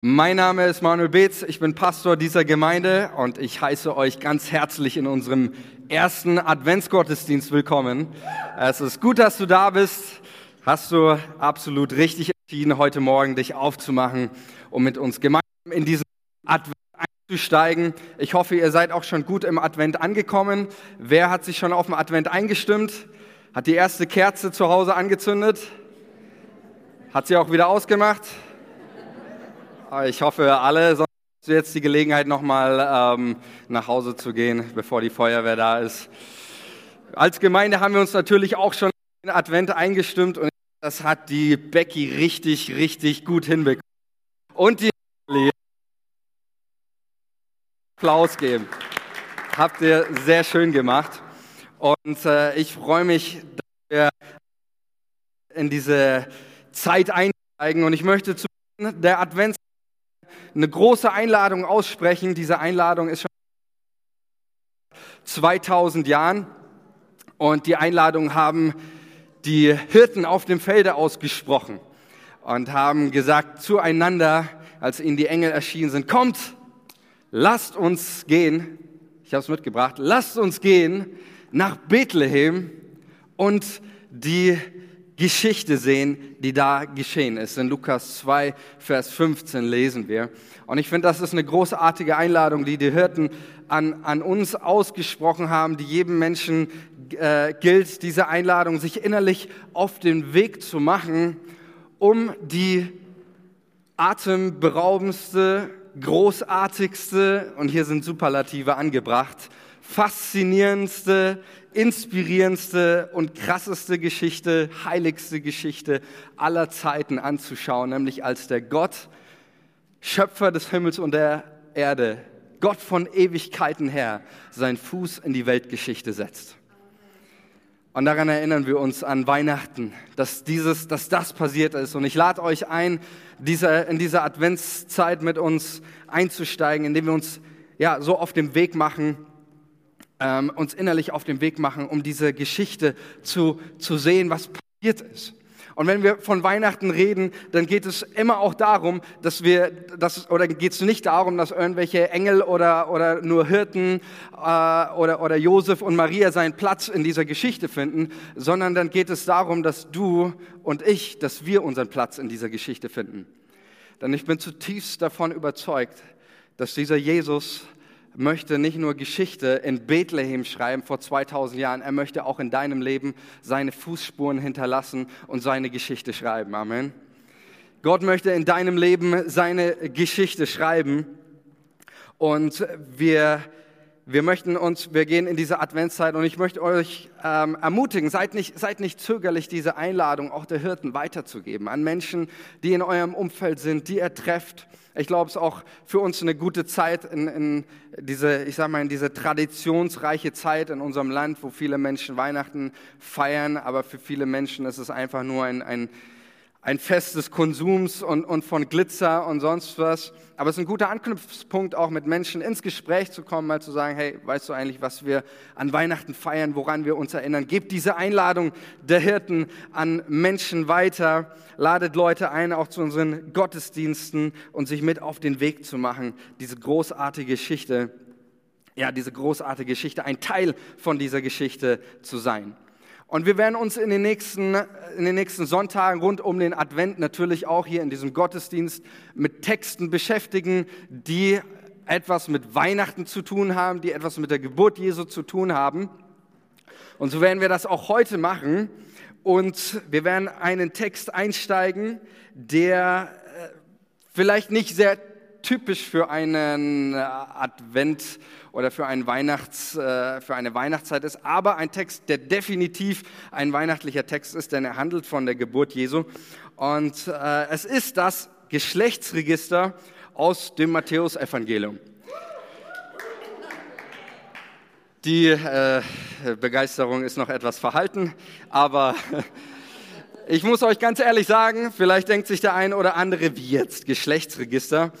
Mein Name ist Manuel Beetz, ich bin Pastor dieser Gemeinde und ich heiße euch ganz herzlich in unserem ersten Adventsgottesdienst willkommen. Es ist gut, dass du da bist. Hast du absolut richtig entschieden, heute Morgen dich aufzumachen, um mit uns gemeinsam in diesen Advent einzusteigen. Ich hoffe, ihr seid auch schon gut im Advent angekommen. Wer hat sich schon auf den Advent eingestimmt? Hat die erste Kerze zu Hause angezündet? Hat sie auch wieder ausgemacht? Ich hoffe, alle sonst jetzt die Gelegenheit, nochmal ähm, nach Hause zu gehen, bevor die Feuerwehr da ist. Als Gemeinde haben wir uns natürlich auch schon in Advent eingestimmt und das hat die Becky richtig, richtig gut hinbekommen. Und die Applaus geben. Habt ihr sehr schön gemacht. Und äh, ich freue mich, dass wir in diese Zeit einsteigen. Und ich möchte zu der Advents eine große Einladung aussprechen. Diese Einladung ist schon 2000 Jahren. Und die Einladung haben die Hirten auf dem Felde ausgesprochen und haben gesagt zueinander, als ihnen die Engel erschienen sind, kommt, lasst uns gehen, ich habe es mitgebracht, lasst uns gehen nach Bethlehem und die Geschichte sehen, die da geschehen ist. In Lukas 2, Vers 15 lesen wir. Und ich finde, das ist eine großartige Einladung, die die Hirten an, an uns ausgesprochen haben, die jedem Menschen äh, gilt, diese Einladung, sich innerlich auf den Weg zu machen, um die atemberaubendste, großartigste, und hier sind Superlative angebracht, faszinierendste, inspirierendste und krasseste Geschichte, heiligste Geschichte aller Zeiten anzuschauen, nämlich als der Gott, Schöpfer des Himmels und der Erde, Gott von Ewigkeiten her, seinen Fuß in die Weltgeschichte setzt. Und daran erinnern wir uns an Weihnachten, dass, dieses, dass das passiert ist. Und ich lade euch ein, dieser, in dieser Adventszeit mit uns einzusteigen, indem wir uns ja, so auf dem Weg machen, ähm, uns innerlich auf den Weg machen, um diese Geschichte zu, zu sehen, was passiert ist. Und wenn wir von Weihnachten reden, dann geht es immer auch darum, dass wir, dass, oder geht es nicht darum, dass irgendwelche Engel oder, oder nur Hirten äh, oder, oder Josef und Maria seinen Platz in dieser Geschichte finden, sondern dann geht es darum, dass du und ich, dass wir unseren Platz in dieser Geschichte finden. Denn ich bin zutiefst davon überzeugt, dass dieser Jesus möchte nicht nur Geschichte in Bethlehem schreiben vor 2000 Jahren, er möchte auch in deinem Leben seine Fußspuren hinterlassen und seine Geschichte schreiben. Amen. Gott möchte in deinem Leben seine Geschichte schreiben und wir wir möchten uns, wir gehen in diese Adventszeit und ich möchte euch ähm, ermutigen, seid nicht, seid nicht zögerlich, diese Einladung auch der Hirten weiterzugeben an Menschen, die in eurem Umfeld sind, die ihr trefft. Ich glaube, es ist auch für uns eine gute Zeit in, in diese, ich sag mal, in diese traditionsreiche Zeit in unserem Land, wo viele Menschen Weihnachten feiern, aber für viele Menschen ist es einfach nur ein, ein ein Fest des Konsums und, und von Glitzer und sonst was. Aber es ist ein guter Anknüpfungspunkt, auch mit Menschen ins Gespräch zu kommen, mal zu sagen, hey, weißt du eigentlich, was wir an Weihnachten feiern, woran wir uns erinnern? Gebt diese Einladung der Hirten an Menschen weiter, ladet Leute ein, auch zu unseren Gottesdiensten und sich mit auf den Weg zu machen, diese großartige Geschichte, ja, diese großartige Geschichte, ein Teil von dieser Geschichte zu sein. Und wir werden uns in den, nächsten, in den nächsten Sonntagen rund um den Advent natürlich auch hier in diesem Gottesdienst mit Texten beschäftigen, die etwas mit Weihnachten zu tun haben, die etwas mit der Geburt Jesu zu tun haben. Und so werden wir das auch heute machen. Und wir werden einen Text einsteigen, der äh, vielleicht nicht sehr typisch für einen äh, Advent oder für, einen Weihnachts, äh, für eine Weihnachtszeit ist, aber ein Text, der definitiv ein weihnachtlicher Text ist, denn er handelt von der Geburt Jesu. Und äh, es ist das Geschlechtsregister aus dem Matthäusevangelium. Die Begeisterung ist noch etwas verhalten, aber ich muss euch ganz ehrlich sagen, vielleicht denkt sich der eine oder andere, wie jetzt Geschlechtsregister.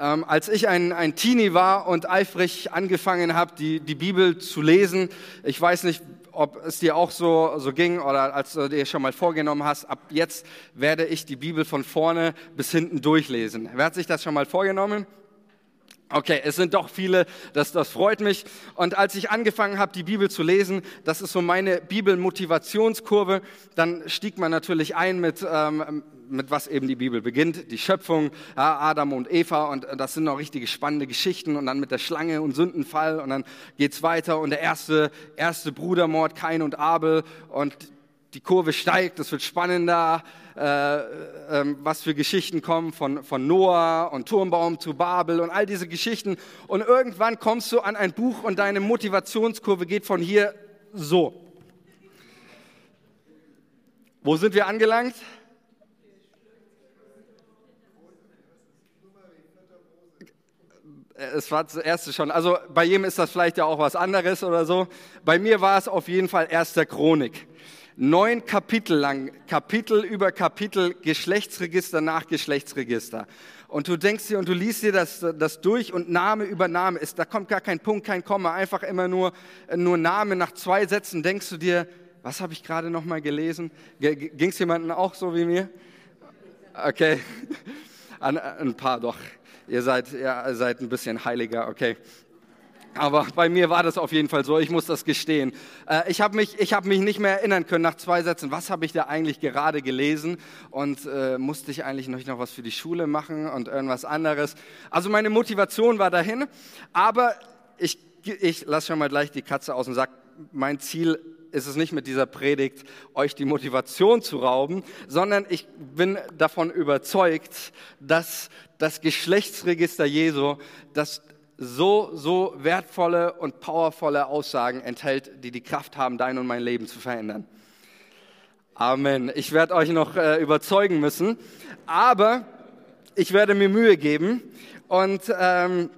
Ähm, als ich ein, ein Teenie war und eifrig angefangen habe, die, die Bibel zu lesen, ich weiß nicht, ob es dir auch so, so ging oder als du dir schon mal vorgenommen hast, ab jetzt werde ich die Bibel von vorne bis hinten durchlesen. Wer hat sich das schon mal vorgenommen? Okay, es sind doch viele, das, das freut mich. Und als ich angefangen habe, die Bibel zu lesen, das ist so meine Bibelmotivationskurve, dann stieg man natürlich ein mit, ähm, mit was eben die Bibel beginnt, die Schöpfung, ja, Adam und Eva. Und das sind noch richtige spannende Geschichten. Und dann mit der Schlange und Sündenfall. Und dann geht's weiter. Und der erste, erste Brudermord, Kain und Abel. Und die Kurve steigt, es wird spannender, äh, äh, was für Geschichten kommen von, von Noah und Turmbaum zu Babel und all diese Geschichten. Und irgendwann kommst du an ein Buch und deine Motivationskurve geht von hier so. Wo sind wir angelangt? Es war das erste schon. Also bei jedem ist das vielleicht ja auch was anderes oder so. Bei mir war es auf jeden Fall erster Chronik neun Kapitel lang, Kapitel über Kapitel, Geschlechtsregister nach Geschlechtsregister. Und du denkst dir und du liest dir das, das durch und Name über Name ist, da kommt gar kein Punkt, kein Komma, einfach immer nur, nur Name. Nach zwei Sätzen denkst du dir, was habe ich gerade noch mal gelesen? Ging es jemandem auch so wie mir? Okay, ein, paar doch. Ihr seid, ja, seid ein bisschen heiliger, okay. Aber bei mir war das auf jeden Fall so, ich muss das gestehen. Äh, ich habe mich, hab mich nicht mehr erinnern können nach zwei Sätzen, was habe ich da eigentlich gerade gelesen und äh, musste ich eigentlich noch, noch was für die Schule machen und irgendwas anderes. Also meine Motivation war dahin, aber ich, ich lasse schon mal gleich die Katze aus und sage, mein Ziel ist es nicht mit dieser Predigt, euch die Motivation zu rauben, sondern ich bin davon überzeugt, dass das Geschlechtsregister Jesu, das so, so wertvolle und powervolle Aussagen enthält, die die Kraft haben, dein und mein Leben zu verändern. Amen. Ich werde euch noch äh, überzeugen müssen, aber ich werde mir Mühe geben und ähm,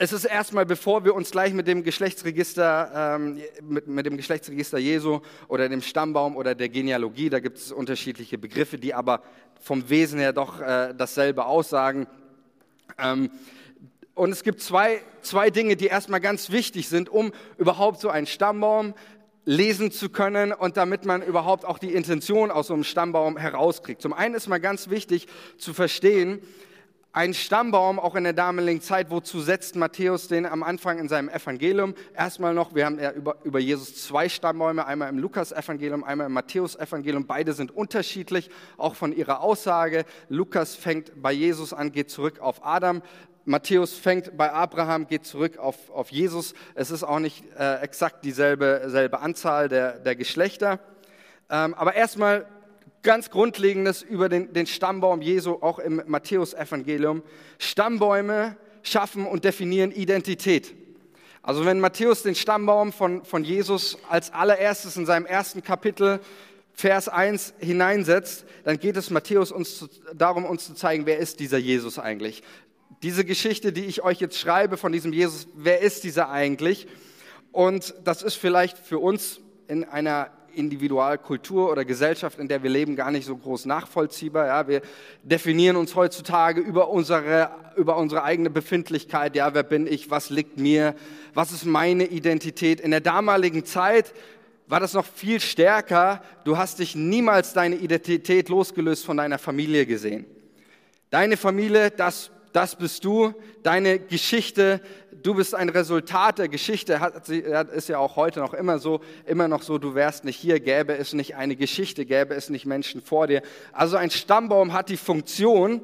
es ist erstmal, bevor wir uns gleich mit dem Geschlechtsregister, ähm, mit, mit, dem Geschlechtsregister Jesu oder dem Stammbaum oder der Genealogie, da gibt es unterschiedliche Begriffe, die aber vom Wesen her doch äh, dasselbe aussagen. Ähm, und es gibt zwei, zwei Dinge, die erstmal ganz wichtig sind, um überhaupt so einen Stammbaum lesen zu können und damit man überhaupt auch die Intention aus so einem Stammbaum herauskriegt. Zum einen ist mal ganz wichtig zu verstehen, ein Stammbaum, auch in der damaligen Zeit, wozu setzt Matthäus den am Anfang in seinem Evangelium? Erstmal noch, wir haben ja über, über Jesus zwei Stammbäume, einmal im Lukas-Evangelium, einmal im Matthäus-Evangelium. Beide sind unterschiedlich, auch von ihrer Aussage. Lukas fängt bei Jesus an, geht zurück auf Adam. Matthäus fängt bei Abraham, geht zurück auf, auf Jesus. Es ist auch nicht äh, exakt dieselbe selbe Anzahl der, der Geschlechter. Ähm, aber erstmal ganz Grundlegendes über den, den Stammbaum Jesu, auch im Matthäus-Evangelium. Stammbäume schaffen und definieren Identität. Also wenn Matthäus den Stammbaum von, von Jesus als allererstes in seinem ersten Kapitel Vers 1 hineinsetzt, dann geht es Matthäus uns zu, darum, uns zu zeigen, wer ist dieser Jesus eigentlich diese Geschichte, die ich euch jetzt schreibe von diesem Jesus, wer ist dieser eigentlich? Und das ist vielleicht für uns in einer Individualkultur oder Gesellschaft, in der wir leben, gar nicht so groß nachvollziehbar. Ja, wir definieren uns heutzutage über unsere, über unsere eigene Befindlichkeit. Ja, wer bin ich? Was liegt mir? Was ist meine Identität? In der damaligen Zeit war das noch viel stärker. Du hast dich niemals deine Identität losgelöst von deiner Familie gesehen. Deine Familie, das das bist du, deine Geschichte, du bist ein Resultat der Geschichte, hat, ist ja auch heute noch immer so, immer noch so, du wärst nicht hier, gäbe es nicht eine Geschichte, gäbe es nicht Menschen vor dir. Also ein Stammbaum hat die Funktion,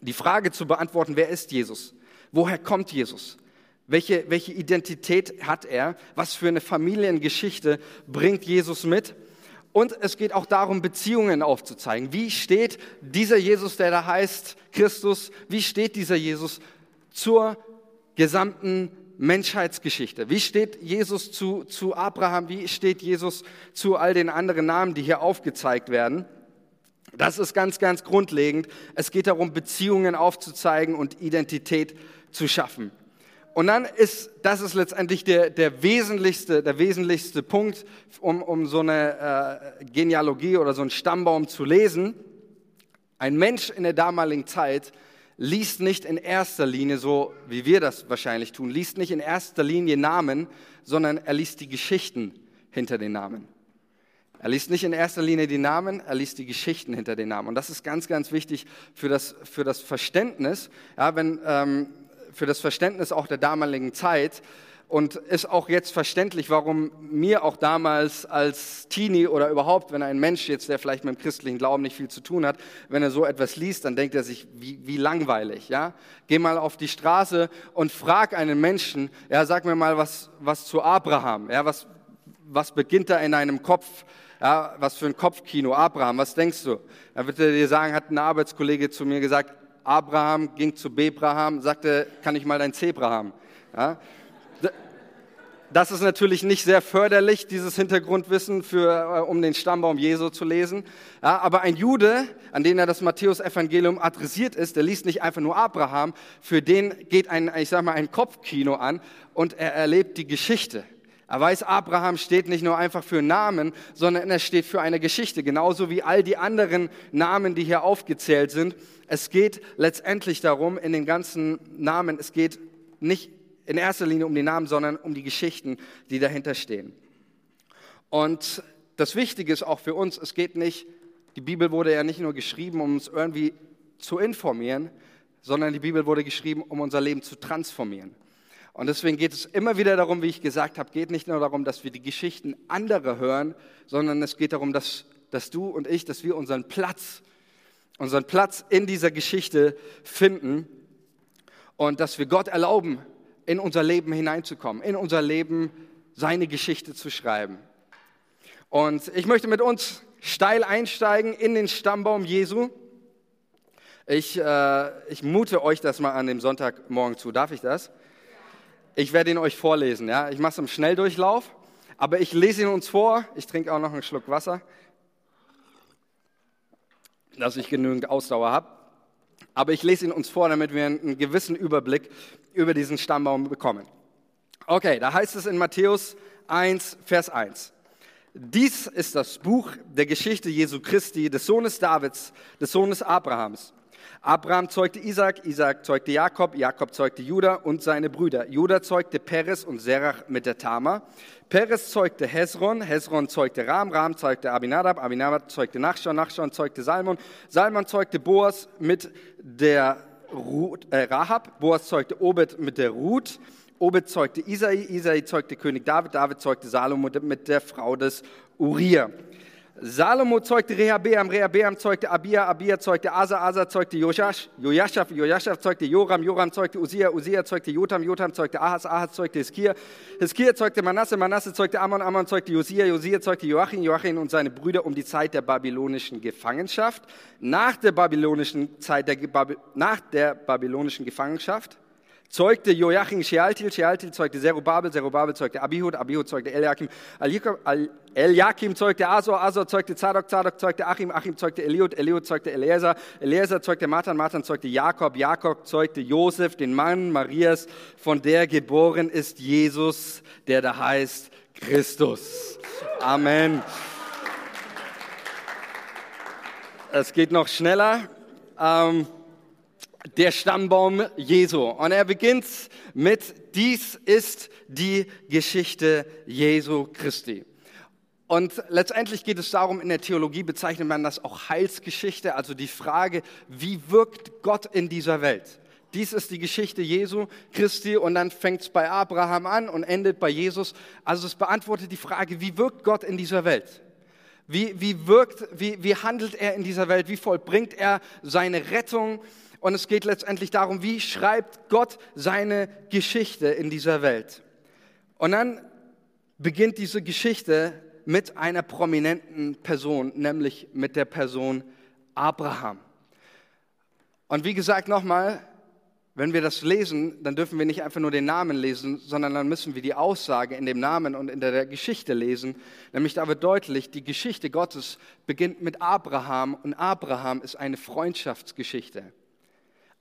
die Frage zu beantworten, wer ist Jesus? Woher kommt Jesus? Welche, welche Identität hat er? Was für eine Familiengeschichte bringt Jesus mit? Und es geht auch darum, Beziehungen aufzuzeigen. Wie steht dieser Jesus, der da heißt Christus, wie steht dieser Jesus zur gesamten Menschheitsgeschichte? Wie steht Jesus zu, zu Abraham? Wie steht Jesus zu all den anderen Namen, die hier aufgezeigt werden? Das ist ganz, ganz grundlegend. Es geht darum, Beziehungen aufzuzeigen und Identität zu schaffen. Und dann ist, das ist letztendlich der, der, wesentlichste, der wesentlichste Punkt, um, um so eine äh, Genealogie oder so einen Stammbaum zu lesen. Ein Mensch in der damaligen Zeit liest nicht in erster Linie, so wie wir das wahrscheinlich tun, liest nicht in erster Linie Namen, sondern er liest die Geschichten, hinter den Namen. Er liest nicht in erster Linie die Namen, er liest die Geschichten hinter den Namen. Und das ist ganz, ganz wichtig für das, für das Verständnis, ja, wenn, ähm, für das Verständnis auch der damaligen Zeit. Und ist auch jetzt verständlich, warum mir auch damals als Teenie oder überhaupt, wenn ein Mensch jetzt, der vielleicht mit dem christlichen Glauben nicht viel zu tun hat, wenn er so etwas liest, dann denkt er sich, wie, wie langweilig. Ja? Geh mal auf die Straße und frag einen Menschen, ja, sag mir mal was, was zu Abraham. Ja, was, was beginnt da in einem Kopf? Ja, was für ein Kopfkino, Abraham, was denkst du? Da wird er dir sagen, hat ein Arbeitskollege zu mir gesagt, Abraham ging zu Bebraham, sagte, kann ich mal dein Zebra haben? Ja? Das ist natürlich nicht sehr förderlich, dieses Hintergrundwissen, für, äh, um den Stammbaum Jesu zu lesen. Ja, aber ein Jude, an den er das Matthäus-Evangelium adressiert ist, der liest nicht einfach nur Abraham, für den geht ein, ich sag mal, ein Kopfkino an und er erlebt die Geschichte. Er weiß, Abraham steht nicht nur einfach für Namen, sondern er steht für eine Geschichte, genauso wie all die anderen Namen, die hier aufgezählt sind. Es geht letztendlich darum, in den ganzen Namen, es geht nicht in erster Linie um die Namen, sondern um die Geschichten, die dahinter stehen. Und das Wichtige ist auch für uns, es geht nicht, die Bibel wurde ja nicht nur geschrieben, um uns irgendwie zu informieren, sondern die Bibel wurde geschrieben, um unser Leben zu transformieren. Und deswegen geht es immer wieder darum, wie ich gesagt habe, geht nicht nur darum, dass wir die Geschichten anderer hören, sondern es geht darum, dass, dass du und ich, dass wir unseren Platz, unseren Platz in dieser Geschichte finden und dass wir Gott erlauben, in unser Leben hineinzukommen, in unser Leben seine Geschichte zu schreiben. Und ich möchte mit uns steil einsteigen in den Stammbaum Jesu. Ich, äh, ich mute euch das mal an dem Sonntagmorgen zu. Darf ich das? Ich werde ihn euch vorlesen. Ja? Ich mache es im Schnelldurchlauf, aber ich lese ihn uns vor. Ich trinke auch noch einen Schluck Wasser, dass ich genügend Ausdauer habe. Aber ich lese ihn uns vor, damit wir einen gewissen Überblick über diesen Stammbaum bekommen. Okay, da heißt es in Matthäus 1, Vers 1. Dies ist das Buch der Geschichte Jesu Christi, des Sohnes Davids, des Sohnes Abrahams. Abraham zeugte Isaac, Isaac zeugte Jakob, Jakob zeugte Judah und seine Brüder. Judah zeugte Peres und Serach mit der Tama. Peres zeugte Hezron, Hezron zeugte Ram, Ram zeugte Abinadab, Abinadab zeugte Nachschon, Nachschon zeugte Salmon, Salmon zeugte Boas mit der Ruth, äh, Rahab, Boas zeugte Obed mit der Ruth, Obed zeugte Isai, Isai zeugte König David, David zeugte Salomo mit der Frau des Uriah. Salomo zeugte Rehabeam, Rehabeam zeugte Abia, Abia zeugte Asa, Asa zeugte Joshach, Joashaf, Joashaf zeugte Joram, Joram zeugte Usia, Usia zeugte Jotam, Jotam zeugte Ahas, Ahas zeugte Hiskia, Hiskia zeugte Manasse, Manasse zeugte Ammon, Ammon zeugte Josia, Josia zeugte Joachim, Joachim und seine Brüder um die Zeit der babylonischen Gefangenschaft. Nach der babylonischen Zeit der, nach der babylonischen Gefangenschaft zeugte Joachim Shealtil, Shealtil zeugte Zerubabel, Zerubabel zeugte Abihud, Abihud zeugte Eliakim, Eliakim zeugte Asor, Asor zeugte Zadok, Zadok zeugte Achim, Achim zeugte Eliud, Eliud zeugte Eliezer, Eliezer zeugte Matan, Matan zeugte Jakob, Jakob zeugte Josef, den Mann Marias, von der geboren ist Jesus, der da heißt Christus. Amen. Es geht noch schneller. Ähm, der Stammbaum Jesu. Und er beginnt mit, dies ist die Geschichte Jesu Christi. Und letztendlich geht es darum, in der Theologie bezeichnet man das auch Heilsgeschichte, also die Frage, wie wirkt Gott in dieser Welt? Dies ist die Geschichte Jesu Christi und dann fängt es bei Abraham an und endet bei Jesus. Also es beantwortet die Frage, wie wirkt Gott in dieser Welt? Wie, wie wirkt, wie, wie handelt er in dieser Welt? Wie vollbringt er seine Rettung? Und es geht letztendlich darum, wie schreibt Gott seine Geschichte in dieser Welt. Und dann beginnt diese Geschichte mit einer prominenten Person, nämlich mit der Person Abraham. Und wie gesagt nochmal, wenn wir das lesen, dann dürfen wir nicht einfach nur den Namen lesen, sondern dann müssen wir die Aussage in dem Namen und in der Geschichte lesen. Nämlich da wird deutlich, die Geschichte Gottes beginnt mit Abraham und Abraham ist eine Freundschaftsgeschichte.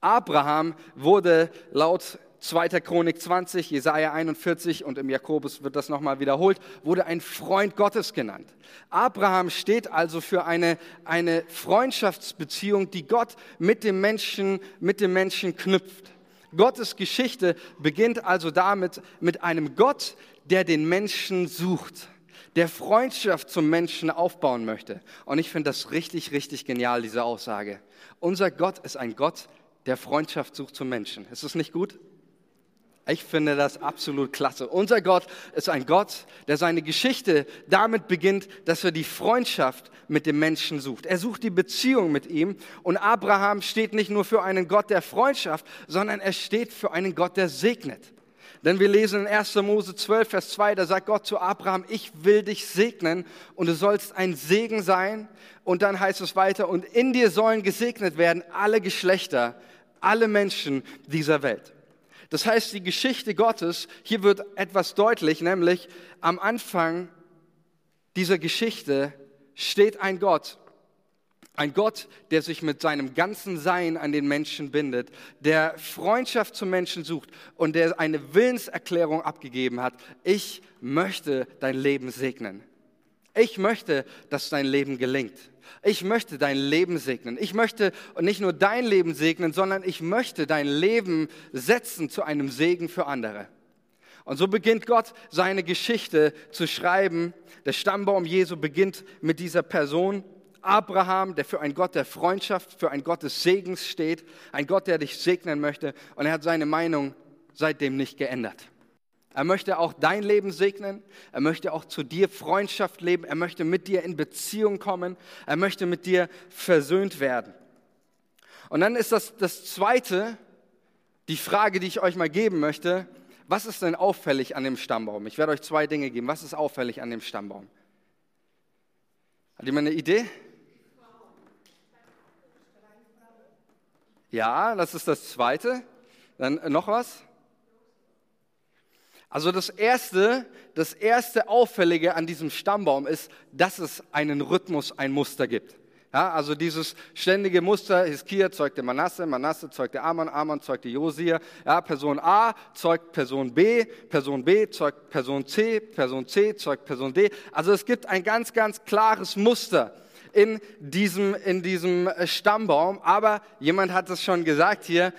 Abraham wurde laut 2. Chronik 20, Jesaja 41 und im Jakobus wird das nochmal wiederholt, wurde ein Freund Gottes genannt. Abraham steht also für eine, eine Freundschaftsbeziehung, die Gott mit dem Menschen, mit dem Menschen knüpft. Gottes Geschichte beginnt also damit mit einem Gott, der den Menschen sucht. der Freundschaft zum Menschen aufbauen möchte. Und ich finde das richtig, richtig genial, diese Aussage. Unser Gott ist ein Gott, der Freundschaft sucht zum Menschen. Ist das nicht gut? Ich finde das absolut klasse. Unser Gott ist ein Gott, der seine Geschichte damit beginnt, dass er die Freundschaft mit dem Menschen sucht. Er sucht die Beziehung mit ihm. Und Abraham steht nicht nur für einen Gott der Freundschaft, sondern er steht für einen Gott, der segnet. Denn wir lesen in 1. Mose 12, Vers 2, da sagt Gott zu Abraham, ich will dich segnen und du sollst ein Segen sein. Und dann heißt es weiter, und in dir sollen gesegnet werden alle Geschlechter, alle Menschen dieser Welt. Das heißt, die Geschichte Gottes, hier wird etwas deutlich, nämlich am Anfang dieser Geschichte steht ein Gott, ein Gott, der sich mit seinem ganzen Sein an den Menschen bindet, der Freundschaft zum Menschen sucht und der eine Willenserklärung abgegeben hat. Ich möchte dein Leben segnen. Ich möchte, dass dein Leben gelingt. Ich möchte dein Leben segnen. Ich möchte nicht nur dein Leben segnen, sondern ich möchte dein Leben setzen zu einem Segen für andere. Und so beginnt Gott seine Geschichte zu schreiben. Der Stammbaum Jesu beginnt mit dieser Person. Abraham, der für einen Gott der Freundschaft, für einen Gott des Segens steht, ein Gott, der dich segnen möchte. Und er hat seine Meinung seitdem nicht geändert. Er möchte auch dein Leben segnen. Er möchte auch zu dir Freundschaft leben. Er möchte mit dir in Beziehung kommen. Er möchte mit dir versöhnt werden. Und dann ist das das Zweite, die Frage, die ich euch mal geben möchte. Was ist denn auffällig an dem Stammbaum? Ich werde euch zwei Dinge geben. Was ist auffällig an dem Stammbaum? Hat jemand eine Idee? Ja, das ist das Zweite. Dann noch was? Also das erste, das erste Auffällige an diesem Stammbaum ist, dass es einen Rhythmus, ein Muster gibt. Ja, also dieses ständige Muster, Hiskia zeugte Manasse, Manasse zeugte Amon, Amon zeugte Josia. Ja, Person A zeugt Person B, Person B zeugt Person C, Person C zeugt Person D. Also es gibt ein ganz, ganz klares Muster in diesem, in diesem Stammbaum. Aber jemand hat es schon gesagt hier,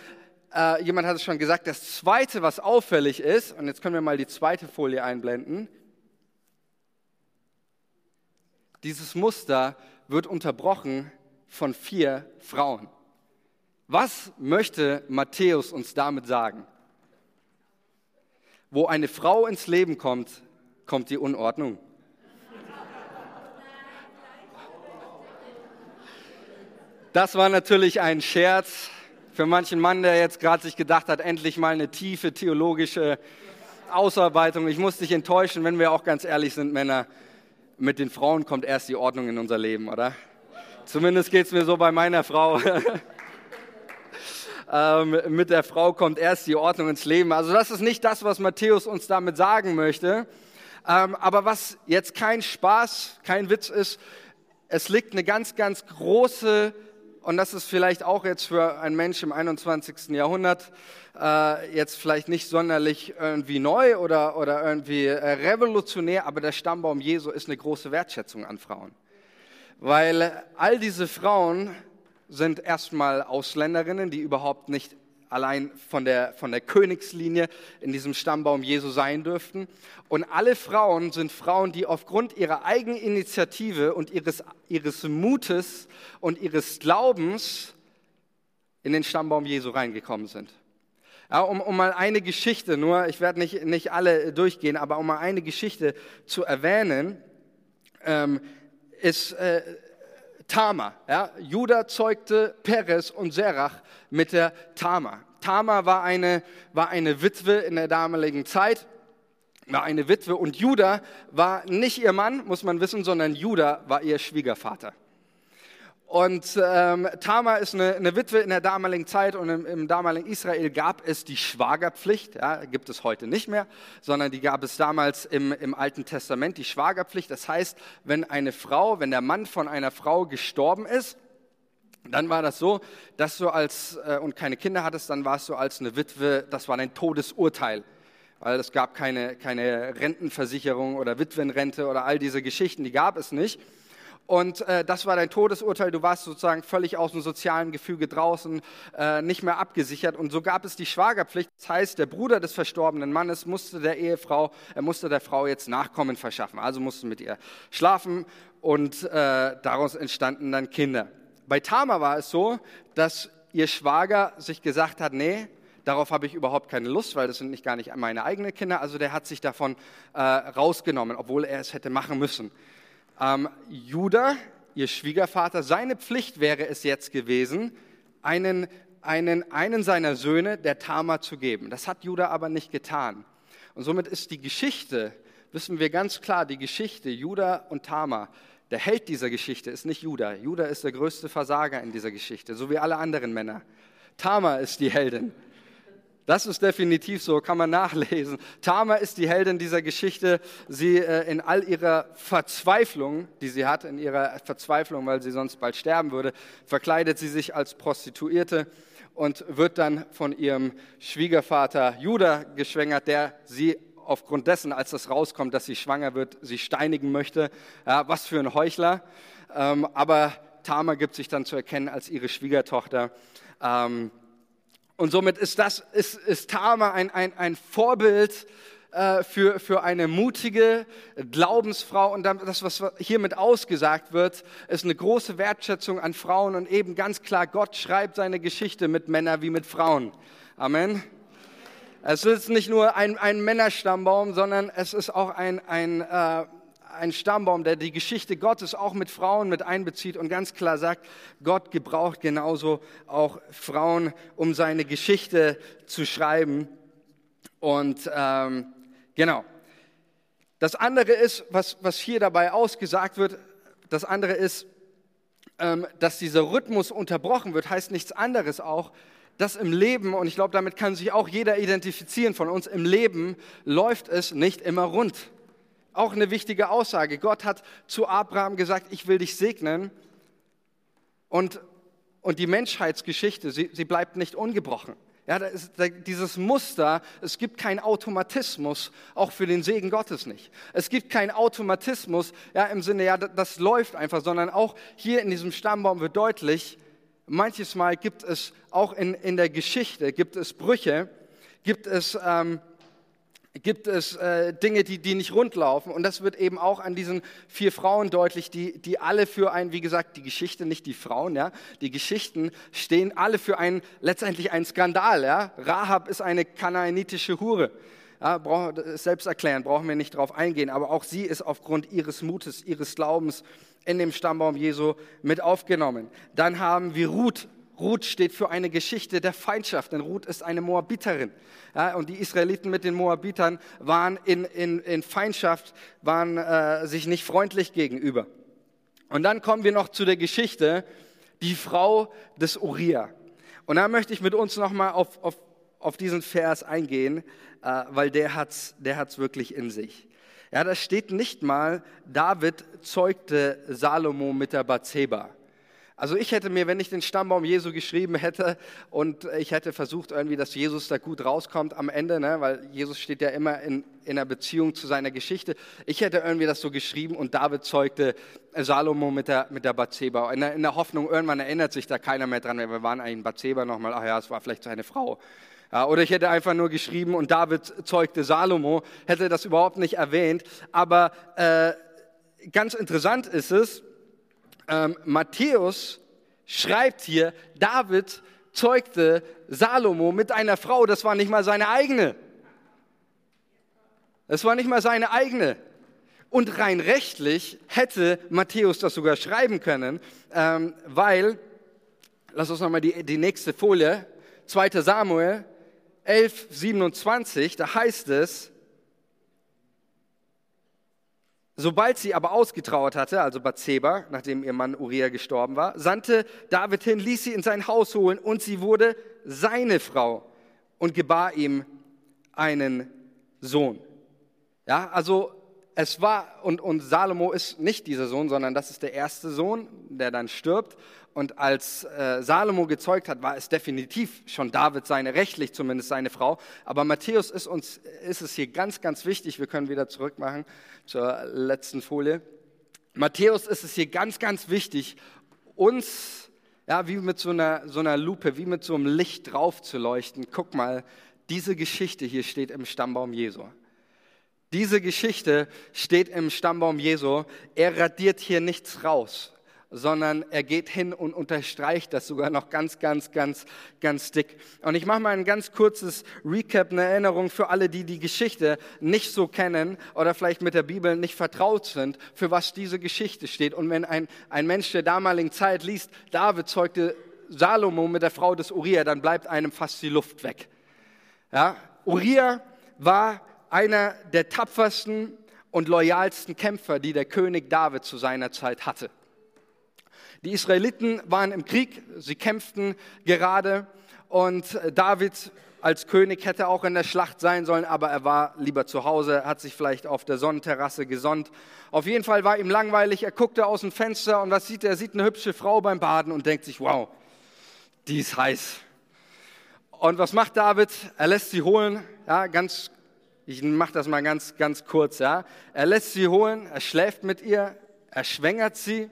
äh, jemand hat es schon gesagt, das Zweite, was auffällig ist, und jetzt können wir mal die zweite Folie einblenden, dieses Muster wird unterbrochen von vier Frauen. Was möchte Matthäus uns damit sagen? Wo eine Frau ins Leben kommt, kommt die Unordnung. Das war natürlich ein Scherz für manchen Mann, der jetzt gerade sich gedacht hat, endlich mal eine tiefe theologische Ausarbeitung. Ich muss dich enttäuschen, wenn wir auch ganz ehrlich sind, Männer. Mit den Frauen kommt erst die Ordnung in unser Leben, oder? Zumindest geht es mir so bei meiner Frau. ähm, mit der Frau kommt erst die Ordnung ins Leben. Also das ist nicht das, was Matthäus uns damit sagen möchte. Ähm, aber was jetzt kein Spaß, kein Witz ist, es liegt eine ganz, ganz große und das ist vielleicht auch jetzt für einen Mensch im 21. Jahrhundert äh, jetzt vielleicht nicht sonderlich irgendwie neu oder, oder irgendwie äh, revolutionär, aber der Stammbaum Jesu ist eine große Wertschätzung an Frauen. Weil all diese Frauen sind erstmal Ausländerinnen, die überhaupt nicht allein von der, von der Königslinie in diesem Stammbaum Jesu sein dürften. Und alle Frauen sind Frauen, die aufgrund ihrer Eigeninitiative und ihres, ihres Mutes und ihres Glaubens in den Stammbaum Jesu reingekommen sind. Ja, um, um mal eine Geschichte, nur ich werde nicht, nicht alle durchgehen, aber um mal eine Geschichte zu erwähnen, ähm, ist äh, Tama. Ja? Judah zeugte Perez und Serach mit der Tama. Tama war eine, war eine Witwe in der damaligen Zeit, war eine Witwe und Judah war nicht ihr Mann, muss man wissen, sondern Judah war ihr Schwiegervater. Und ähm, Tamar ist eine, eine, Witwe in der damaligen Zeit und im, im, damaligen Israel gab es die Schwagerpflicht, ja, gibt es heute nicht mehr, sondern die gab es damals im, im Alten Testament, die Schwagerpflicht. Das heißt, wenn eine Frau, wenn der Mann von einer Frau gestorben ist, dann war das so, dass du als, äh, und keine Kinder hattest, dann warst du als eine Witwe, das war dein Todesurteil. Weil es gab keine, keine Rentenversicherung oder Witwenrente oder all diese Geschichten, die gab es nicht. Und äh, das war dein Todesurteil. Du warst sozusagen völlig aus dem sozialen Gefüge draußen, äh, nicht mehr abgesichert. Und so gab es die Schwagerpflicht. Das heißt, der Bruder des verstorbenen Mannes musste der Ehefrau, er musste der Frau jetzt Nachkommen verschaffen. Also musste mit ihr schlafen und äh, daraus entstanden dann Kinder. Bei Tama war es so, dass ihr Schwager sich gesagt hat, nee, darauf habe ich überhaupt keine Lust, weil das sind nicht gar nicht meine eigenen Kinder. Also der hat sich davon äh, rausgenommen, obwohl er es hätte machen müssen. Ähm, Judah, ihr Schwiegervater, seine Pflicht wäre es jetzt gewesen, einen, einen, einen seiner Söhne der Tama zu geben. Das hat Judah aber nicht getan. Und somit ist die Geschichte, wissen wir ganz klar, die Geschichte Judah und Tama, der Held dieser Geschichte ist nicht Judah. Judah ist der größte Versager in dieser Geschichte, so wie alle anderen Männer. Tama ist die Heldin. Das ist definitiv so, kann man nachlesen. Tama ist die Heldin dieser Geschichte. Sie äh, in all ihrer Verzweiflung, die sie hat, in ihrer Verzweiflung, weil sie sonst bald sterben würde, verkleidet sie sich als Prostituierte und wird dann von ihrem Schwiegervater Judah geschwängert, der sie aufgrund dessen, als das rauskommt, dass sie schwanger wird, sie steinigen möchte. Ja, was für ein Heuchler. Ähm, aber Tama gibt sich dann zu erkennen als ihre Schwiegertochter. Ähm, und somit ist, das, ist, ist Tama ein, ein, ein Vorbild äh, für, für eine mutige Glaubensfrau. Und das, was hiermit ausgesagt wird, ist eine große Wertschätzung an Frauen und eben ganz klar, Gott schreibt seine Geschichte mit Männern wie mit Frauen. Amen. Es ist nicht nur ein, ein Männerstammbaum, sondern es ist auch ein, ein äh, ein Stammbaum, der die Geschichte Gottes auch mit Frauen mit einbezieht und ganz klar sagt, Gott gebraucht genauso auch Frauen, um seine Geschichte zu schreiben. Und ähm, genau. Das andere ist, was, was hier dabei ausgesagt wird, das andere ist, ähm, dass dieser Rhythmus unterbrochen wird, heißt nichts anderes auch, dass im Leben, und ich glaube, damit kann sich auch jeder identifizieren von uns, im Leben läuft es nicht immer rund. Auch eine wichtige Aussage. Gott hat zu Abraham gesagt, ich will dich segnen. Und, und die Menschheitsgeschichte, sie, sie bleibt nicht ungebrochen. Ja, da dieses Muster, es gibt keinen Automatismus, auch für den Segen Gottes nicht. Es gibt keinen Automatismus, ja, im Sinne, ja, das, das läuft einfach, sondern auch hier in diesem Stammbaum wird deutlich, manches Mal gibt es auch in, in der Geschichte, gibt es Brüche, gibt es ähm, gibt es äh, Dinge, die, die nicht rund laufen. Und das wird eben auch an diesen vier Frauen deutlich, die, die alle für ein, wie gesagt, die Geschichte, nicht die Frauen, ja, die Geschichten stehen alle für einen, letztendlich einen Skandal, ja. Rahab ist eine kanaanitische Hure. Ja, brauch, selbst erklären, brauchen wir nicht drauf eingehen, aber auch sie ist aufgrund ihres Mutes, ihres Glaubens in dem Stammbaum Jesu mit aufgenommen. Dann haben wir Ruth, Ruth steht für eine Geschichte der Feindschaft, denn Ruth ist eine Moabiterin. Ja, und die Israeliten mit den Moabitern waren in, in, in Feindschaft, waren äh, sich nicht freundlich gegenüber. Und dann kommen wir noch zu der Geschichte, die Frau des Uriah. Und da möchte ich mit uns nochmal auf, auf, auf diesen Vers eingehen, äh, weil der hat's, der hat's wirklich in sich. Ja, da steht nicht mal, David zeugte Salomo mit der Bathseba. Also ich hätte mir, wenn ich den Stammbaum Jesu geschrieben hätte und ich hätte versucht irgendwie, dass Jesus da gut rauskommt am Ende, ne, weil Jesus steht ja immer in, in einer Beziehung zu seiner Geschichte. Ich hätte irgendwie das so geschrieben und David zeugte Salomo mit der, mit der Bathseba. In der, in der Hoffnung, irgendwann erinnert sich da keiner mehr dran, wir waren eigentlich in Bathseba nochmal, ach ja, es war vielleicht seine Frau. Ja, oder ich hätte einfach nur geschrieben und David zeugte Salomo, hätte das überhaupt nicht erwähnt. Aber äh, ganz interessant ist es, ähm, Matthäus schreibt hier, David zeugte Salomo mit einer Frau, das war nicht mal seine eigene. Das war nicht mal seine eigene. Und rein rechtlich hätte Matthäus das sogar schreiben können, ähm, weil, lass uns nochmal die, die nächste Folie, 2 Samuel 11, 27, da heißt es, Sobald sie aber ausgetrauert hatte, also Bathseba, nachdem ihr Mann Uriah gestorben war, sandte David hin, ließ sie in sein Haus holen und sie wurde seine Frau und gebar ihm einen Sohn. Ja, also es war, und, und Salomo ist nicht dieser Sohn, sondern das ist der erste Sohn, der dann stirbt. Und als äh, Salomo gezeugt hat, war es definitiv schon David seine, rechtlich zumindest seine Frau. Aber Matthäus ist uns, ist es hier ganz, ganz wichtig, wir können wieder zurückmachen zur letzten Folie. Matthäus ist es hier ganz, ganz wichtig, uns, ja, wie mit so einer, so einer Lupe, wie mit so einem Licht drauf zu leuchten. Guck mal, diese Geschichte hier steht im Stammbaum Jesu. Diese Geschichte steht im Stammbaum Jesu. Er radiert hier nichts raus, sondern er geht hin und unterstreicht das sogar noch ganz, ganz, ganz, ganz dick. Und ich mache mal ein ganz kurzes Recap, eine Erinnerung für alle, die die Geschichte nicht so kennen oder vielleicht mit der Bibel nicht vertraut sind, für was diese Geschichte steht. Und wenn ein, ein Mensch der damaligen Zeit liest, David zeugte Salomo mit der Frau des Uriah, dann bleibt einem fast die Luft weg. Ja, Uriah war einer der tapfersten und loyalsten Kämpfer, die der König David zu seiner Zeit hatte. Die Israeliten waren im Krieg, sie kämpften gerade und David als König hätte auch in der Schlacht sein sollen, aber er war lieber zu Hause, hat sich vielleicht auf der Sonnenterrasse gesonnt. Auf jeden Fall war ihm langweilig, er guckte aus dem Fenster und was sieht er? Er sieht eine hübsche Frau beim Baden und denkt sich, wow, die ist heiß. Und was macht David? Er lässt sie holen, ja, ganz ich mache das mal ganz, ganz kurz. Ja. Er lässt sie holen, er schläft mit ihr, er schwängert sie.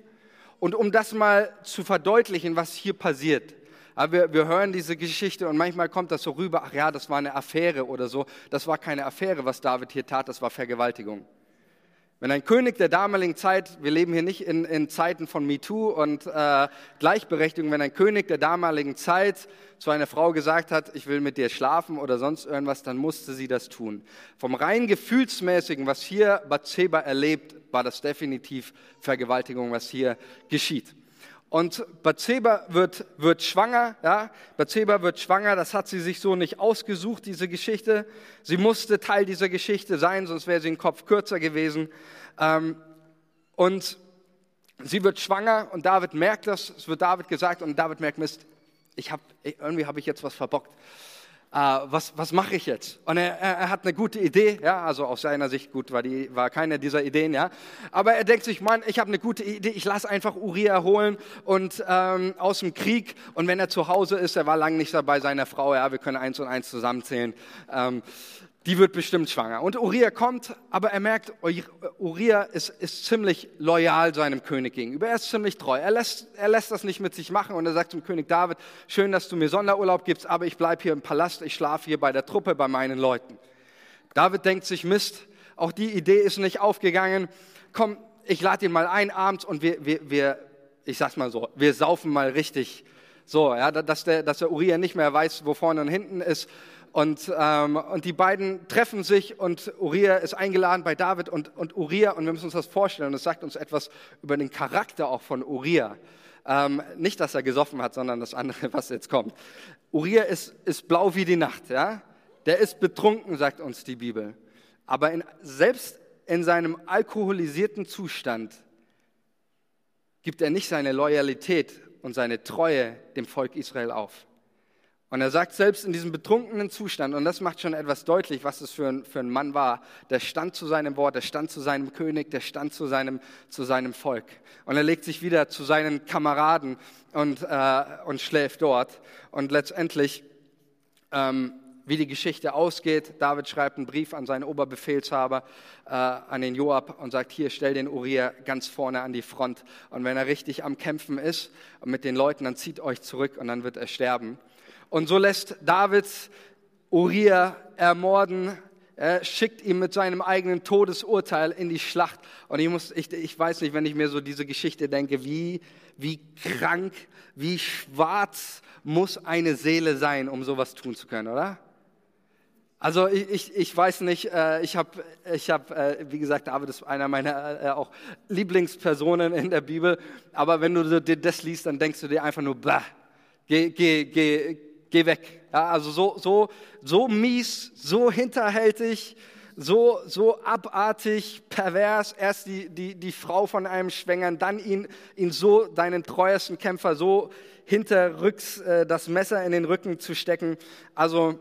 Und um das mal zu verdeutlichen, was hier passiert, wir, wir hören diese Geschichte und manchmal kommt das so rüber, ach ja, das war eine Affäre oder so. Das war keine Affäre, was David hier tat, das war Vergewaltigung. Wenn ein König der damaligen Zeit, wir leben hier nicht in, in Zeiten von MeToo und äh, Gleichberechtigung, wenn ein König der damaligen Zeit zu einer Frau gesagt hat, ich will mit dir schlafen oder sonst irgendwas, dann musste sie das tun. Vom rein gefühlsmäßigen, was hier Bathseba erlebt, war das definitiv Vergewaltigung, was hier geschieht. Und Bathseba wird, wird schwanger, ja. Bathseba wird schwanger, das hat sie sich so nicht ausgesucht, diese Geschichte. Sie musste Teil dieser Geschichte sein, sonst wäre sie ein Kopf kürzer gewesen. Ähm, und sie wird schwanger und David merkt das, es wird David gesagt und David merkt, Mist, ich hab, irgendwie habe ich jetzt was verbockt äh, was, was mache ich jetzt? Und er, er, er, hat eine gute Idee, ja, also aus seiner Sicht gut war, die, war keine dieser Ideen, ja. Aber er denkt sich, Mann, ich habe eine gute Idee, ich lasse einfach Uriah holen und ähm, aus dem Krieg und wenn er zu Hause ist, er war lange nicht bei seiner Frau, ja, wir können eins und eins zusammenzählen. Ähm, die wird bestimmt schwanger. Und Uriah kommt, aber er merkt, Uriah ist, ist ziemlich loyal seinem König gegenüber. Er ist ziemlich treu. Er lässt, er lässt das nicht mit sich machen und er sagt zum König David, schön, dass du mir Sonderurlaub gibst, aber ich bleibe hier im Palast, ich schlafe hier bei der Truppe, bei meinen Leuten. David denkt sich, Mist, auch die Idee ist nicht aufgegangen. Komm, ich lade ihn mal ein abends und wir, wir, wir, ich sag's mal so, wir saufen mal richtig. So, ja, dass der, dass der Uriah nicht mehr weiß, wo vorne und hinten ist und, ähm, und die beiden treffen sich und Uriah ist eingeladen bei David und, und Uriah, und wir müssen uns das vorstellen, das sagt uns etwas über den Charakter auch von Uriah. Ähm, nicht, dass er gesoffen hat, sondern das andere, was jetzt kommt. Uriah ist, ist blau wie die Nacht, ja? Der ist betrunken, sagt uns die Bibel. Aber in, selbst in seinem alkoholisierten Zustand gibt er nicht seine Loyalität und seine Treue dem Volk Israel auf. Und er sagt selbst in diesem betrunkenen Zustand, und das macht schon etwas deutlich, was es für ein, für ein Mann war, der stand zu seinem Wort, der stand zu seinem König, der stand zu seinem, zu seinem Volk. Und er legt sich wieder zu seinen Kameraden und, äh, und schläft dort. Und letztendlich, ähm, wie die Geschichte ausgeht, David schreibt einen Brief an seinen Oberbefehlshaber, äh, an den Joab und sagt, hier, stell den Uriah ganz vorne an die Front. Und wenn er richtig am Kämpfen ist mit den Leuten, dann zieht euch zurück und dann wird er sterben. Und so lässt David Uriah ermorden, er schickt ihn mit seinem eigenen Todesurteil in die Schlacht. Und ich, muss, ich, ich weiß nicht, wenn ich mir so diese Geschichte denke, wie, wie krank, wie schwarz muss eine Seele sein, um sowas tun zu können, oder? Also ich, ich, ich weiß nicht, äh, ich habe, ich hab, äh, wie gesagt, David ist einer meiner äh, auch Lieblingspersonen in der Bibel, aber wenn du dir das liest, dann denkst du dir einfach nur, bah, geh, geh, geh, geh weg. Ja, also so, so, so mies, so hinterhältig, so, so abartig, pervers, erst die, die, die Frau von einem schwängern, dann ihn, ihn so, deinen treuesten Kämpfer, so hinterrücks äh, das Messer in den Rücken zu stecken. Also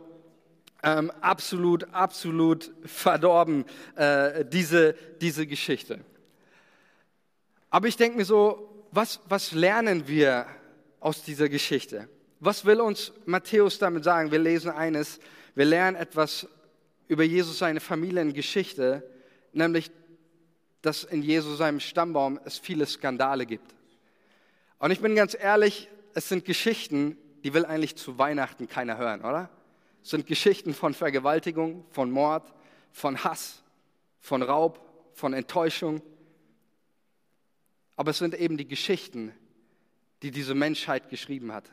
ähm, absolut, absolut verdorben, äh, diese, diese Geschichte. Aber ich denke mir so, was, was lernen wir aus dieser Geschichte? Was will uns Matthäus damit sagen? Wir lesen eines, wir lernen etwas über Jesus, seine Familiengeschichte, nämlich, dass in Jesu seinem Stammbaum es viele Skandale gibt. Und ich bin ganz ehrlich, es sind Geschichten, die will eigentlich zu Weihnachten keiner hören, oder? Es sind Geschichten von Vergewaltigung, von Mord, von Hass, von Raub, von Enttäuschung. Aber es sind eben die Geschichten, die diese Menschheit geschrieben hat.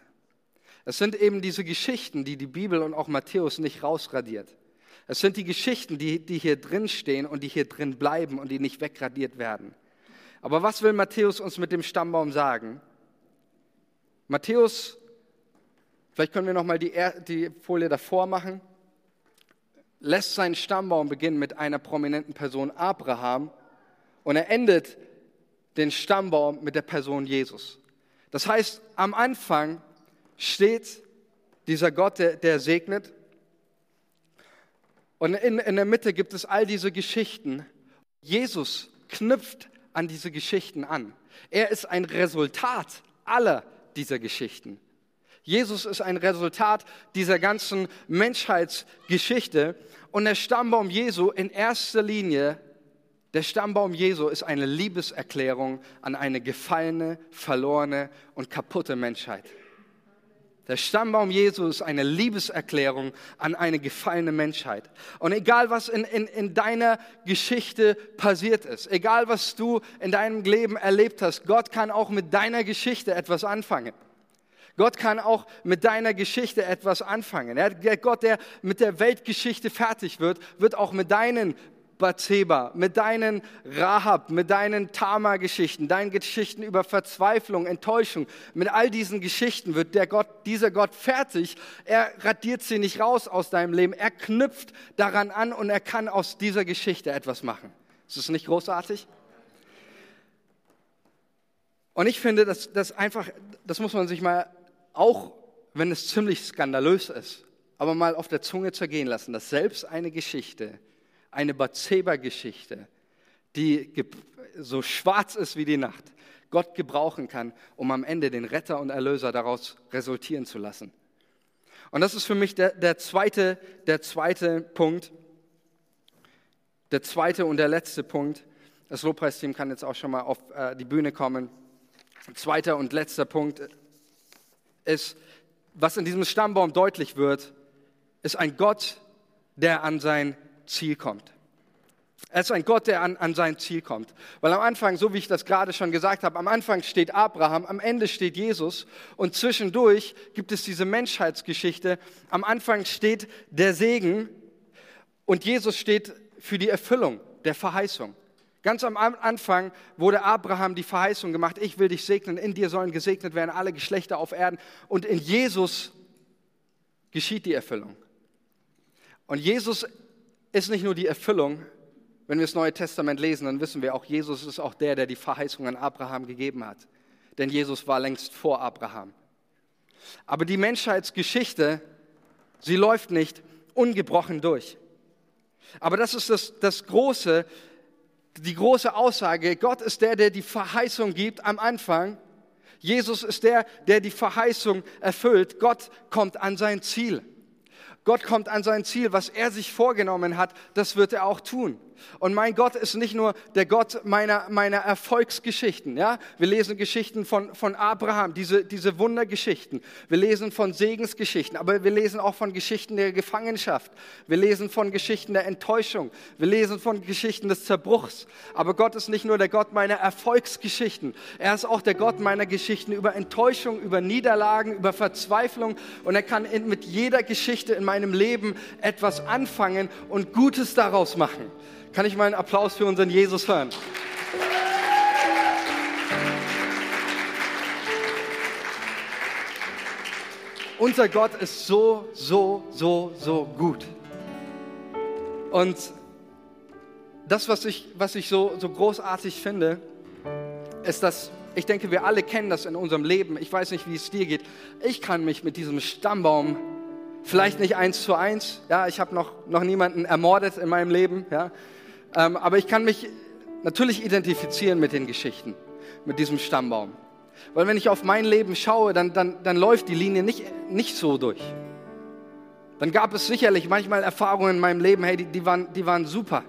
Es sind eben diese Geschichten, die die Bibel und auch Matthäus nicht rausradiert. Es sind die Geschichten, die, die hier drin stehen und die hier drin bleiben und die nicht wegradiert werden. Aber was will Matthäus uns mit dem Stammbaum sagen? Matthäus, vielleicht können wir noch mal die, die Folie davor machen, lässt seinen Stammbaum beginnen mit einer prominenten Person, Abraham, und er endet den Stammbaum mit der Person Jesus. Das heißt, am Anfang steht dieser Gott, der, der segnet, und in, in der Mitte gibt es all diese Geschichten. Jesus knüpft an diese Geschichten an. Er ist ein Resultat aller dieser Geschichten. Jesus ist ein Resultat dieser ganzen Menschheitsgeschichte. Und der Stammbaum Jesu in erster Linie, der Stammbaum Jesu ist eine Liebeserklärung an eine gefallene, verlorene und kaputte Menschheit. Der Stammbaum Jesu ist eine Liebeserklärung an eine gefallene Menschheit. Und egal, was in, in, in deiner Geschichte passiert ist, egal, was du in deinem Leben erlebt hast, Gott kann auch mit deiner Geschichte etwas anfangen. Gott kann auch mit deiner Geschichte etwas anfangen. Der Gott, der mit der Weltgeschichte fertig wird, wird auch mit deinen Bathseba, mit deinen Rahab, mit deinen Tama-Geschichten, deinen Geschichten über Verzweiflung, Enttäuschung, mit all diesen Geschichten wird der Gott, dieser Gott fertig. Er radiert sie nicht raus aus deinem Leben. Er knüpft daran an und er kann aus dieser Geschichte etwas machen. Ist das nicht großartig? Und ich finde, dass das einfach, das muss man sich mal, auch wenn es ziemlich skandalös ist, aber mal auf der Zunge zergehen lassen, dass selbst eine Geschichte, eine Bathseba-Geschichte, die so schwarz ist wie die Nacht, Gott gebrauchen kann, um am Ende den Retter und Erlöser daraus resultieren zu lassen. Und das ist für mich der, der, zweite, der zweite Punkt, der zweite und der letzte Punkt. Das Lobpreisteam kann jetzt auch schon mal auf äh, die Bühne kommen. Zweiter und letzter Punkt ist, was in diesem Stammbaum deutlich wird, ist ein Gott, der an sein Ziel kommt. Er ist ein Gott, der an, an sein Ziel kommt. Weil am Anfang, so wie ich das gerade schon gesagt habe, am Anfang steht Abraham, am Ende steht Jesus und zwischendurch gibt es diese Menschheitsgeschichte. Am Anfang steht der Segen und Jesus steht für die Erfüllung der Verheißung. Ganz am Anfang wurde Abraham die Verheißung gemacht, ich will dich segnen, in dir sollen gesegnet werden alle Geschlechter auf Erden. Und in Jesus geschieht die Erfüllung. Und Jesus ist nicht nur die Erfüllung, wenn wir das Neue Testament lesen, dann wissen wir auch, Jesus ist auch der, der die Verheißung an Abraham gegeben hat. Denn Jesus war längst vor Abraham. Aber die Menschheitsgeschichte, sie läuft nicht ungebrochen durch. Aber das ist das, das große, die große Aussage. Gott ist der, der die Verheißung gibt am Anfang. Jesus ist der, der die Verheißung erfüllt. Gott kommt an sein Ziel. Gott kommt an sein Ziel, was er sich vorgenommen hat, das wird er auch tun. Und mein Gott ist nicht nur der Gott meiner, meiner Erfolgsgeschichten. Ja? Wir lesen Geschichten von, von Abraham, diese, diese Wundergeschichten. Wir lesen von Segensgeschichten, aber wir lesen auch von Geschichten der Gefangenschaft. Wir lesen von Geschichten der Enttäuschung. Wir lesen von Geschichten des Zerbruchs. Aber Gott ist nicht nur der Gott meiner Erfolgsgeschichten. Er ist auch der Gott meiner Geschichten über Enttäuschung, über Niederlagen, über Verzweiflung. Und er kann in, mit jeder Geschichte in meinem Leben etwas anfangen und Gutes daraus machen. Kann ich mal einen Applaus für unseren Jesus hören? Unser Gott ist so, so, so, so gut. Und das, was ich, was ich so, so großartig finde, ist, dass ich denke, wir alle kennen das in unserem Leben. Ich weiß nicht, wie es dir geht. Ich kann mich mit diesem Stammbaum, vielleicht nicht eins zu eins, ja, ich habe noch, noch niemanden ermordet in meinem Leben, ja, ähm, aber ich kann mich natürlich identifizieren mit den Geschichten, mit diesem Stammbaum. Weil wenn ich auf mein Leben schaue, dann, dann, dann läuft die Linie nicht, nicht so durch. Dann gab es sicherlich manchmal Erfahrungen in meinem Leben, hey, die, die, waren, die waren super.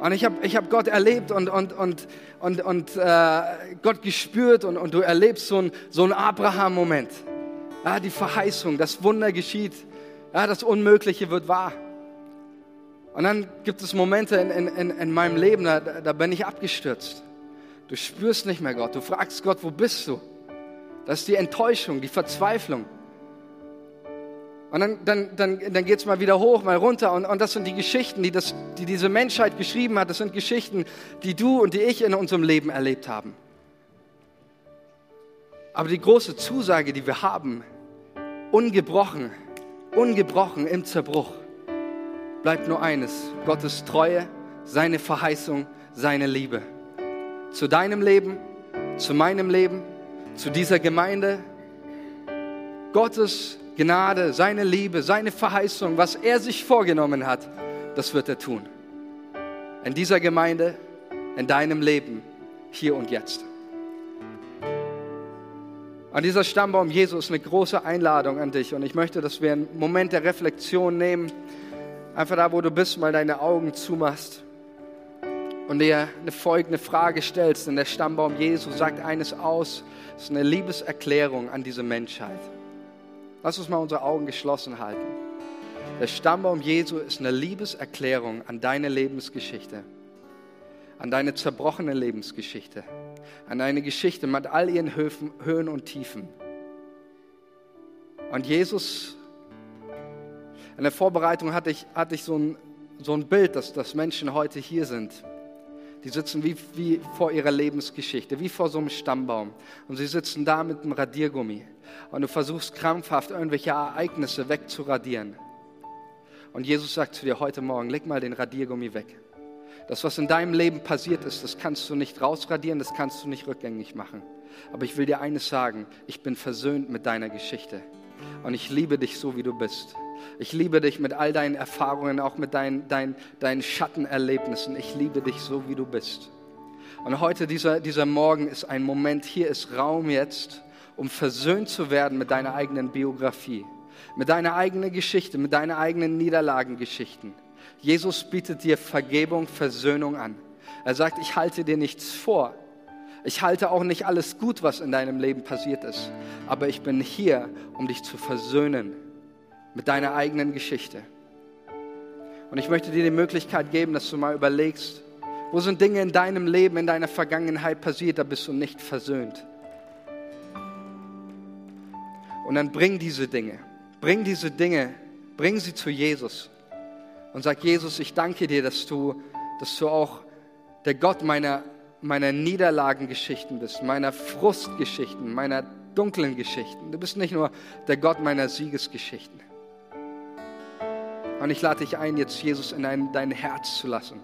Und ich habe ich hab Gott erlebt und, und, und, und, und äh, Gott gespürt und, und du erlebst so einen so Abraham-Moment. Ja, die Verheißung, das Wunder geschieht, ja, das Unmögliche wird wahr. Und dann gibt es Momente in, in, in meinem Leben, da, da bin ich abgestürzt. Du spürst nicht mehr Gott, du fragst Gott, wo bist du? Das ist die Enttäuschung, die Verzweiflung. Und dann, dann, dann, dann geht es mal wieder hoch, mal runter. Und, und das sind die Geschichten, die, das, die diese Menschheit geschrieben hat. Das sind Geschichten, die du und die ich in unserem Leben erlebt haben. Aber die große Zusage, die wir haben, ungebrochen, ungebrochen im Zerbruch, bleibt nur eines. Gottes Treue, seine Verheißung, seine Liebe. Zu deinem Leben, zu meinem Leben, zu dieser Gemeinde. Gottes Gnade, seine Liebe, seine Verheißung, was er sich vorgenommen hat, das wird er tun. In dieser Gemeinde, in deinem Leben, hier und jetzt. An dieser Stammbaum Jesus eine große Einladung an dich und ich möchte, dass wir einen Moment der Reflexion nehmen, einfach da, wo du bist, mal deine Augen zumachst und dir eine folgende Frage stellst. Denn der Stammbaum Jesu sagt eines aus, es ist eine Liebeserklärung an diese Menschheit. Lass uns mal unsere Augen geschlossen halten. Der Stammbaum Jesu ist eine Liebeserklärung an deine Lebensgeschichte, an deine zerbrochene Lebensgeschichte, an deine Geschichte mit all ihren Höhen und Tiefen. Und Jesus, in der Vorbereitung hatte ich, hatte ich so, ein, so ein Bild, dass, dass Menschen heute hier sind. Die sitzen wie, wie vor ihrer Lebensgeschichte, wie vor so einem Stammbaum. Und sie sitzen da mit einem Radiergummi und du versuchst krampfhaft irgendwelche Ereignisse wegzuradieren. Und Jesus sagt zu dir heute Morgen, leg mal den Radiergummi weg. Das, was in deinem Leben passiert ist, das kannst du nicht rausradieren, das kannst du nicht rückgängig machen. Aber ich will dir eines sagen, ich bin versöhnt mit deiner Geschichte. Und ich liebe dich so, wie du bist. Ich liebe dich mit all deinen Erfahrungen, auch mit deinen, deinen, deinen Schattenerlebnissen. Ich liebe dich so, wie du bist. Und heute, dieser, dieser Morgen ist ein Moment, hier ist Raum jetzt, um versöhnt zu werden mit deiner eigenen Biografie, mit deiner eigenen Geschichte, mit deinen eigenen Niederlagengeschichten. Jesus bietet dir Vergebung, Versöhnung an. Er sagt, ich halte dir nichts vor. Ich halte auch nicht alles gut, was in deinem Leben passiert ist. Aber ich bin hier, um dich zu versöhnen mit deiner eigenen Geschichte. Und ich möchte dir die Möglichkeit geben, dass du mal überlegst, wo sind Dinge in deinem Leben, in deiner Vergangenheit passiert, da bist du nicht versöhnt. Und dann bring diese Dinge, bring diese Dinge, bring sie zu Jesus und sag, Jesus, ich danke dir, dass du, dass du auch der Gott meiner, meiner Niederlagengeschichten bist, meiner Frustgeschichten, meiner dunklen Geschichten. Du bist nicht nur der Gott meiner Siegesgeschichten. Und ich lade dich ein, jetzt Jesus in dein, dein Herz zu lassen.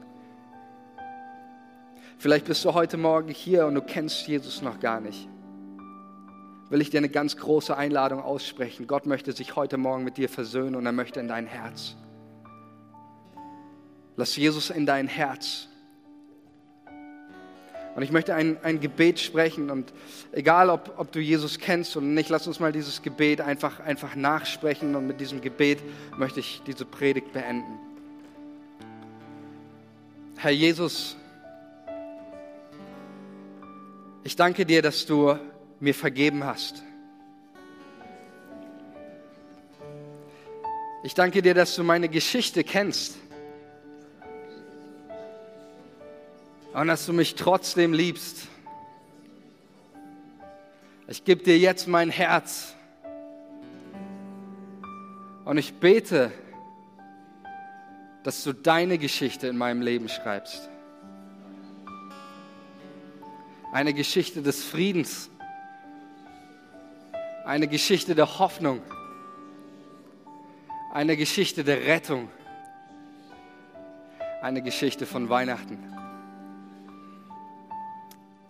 Vielleicht bist du heute Morgen hier und du kennst Jesus noch gar nicht will ich dir eine ganz große Einladung aussprechen. Gott möchte sich heute Morgen mit dir versöhnen und er möchte in dein Herz. Lass Jesus in dein Herz. Und ich möchte ein, ein Gebet sprechen und egal, ob, ob du Jesus kennst oder nicht, lass uns mal dieses Gebet einfach, einfach nachsprechen und mit diesem Gebet möchte ich diese Predigt beenden. Herr Jesus, ich danke dir, dass du mir vergeben hast. Ich danke dir, dass du meine Geschichte kennst. Und dass du mich trotzdem liebst. Ich gebe dir jetzt mein Herz. Und ich bete, dass du deine Geschichte in meinem Leben schreibst. Eine Geschichte des Friedens eine Geschichte der Hoffnung, eine Geschichte der Rettung, eine Geschichte von Weihnachten.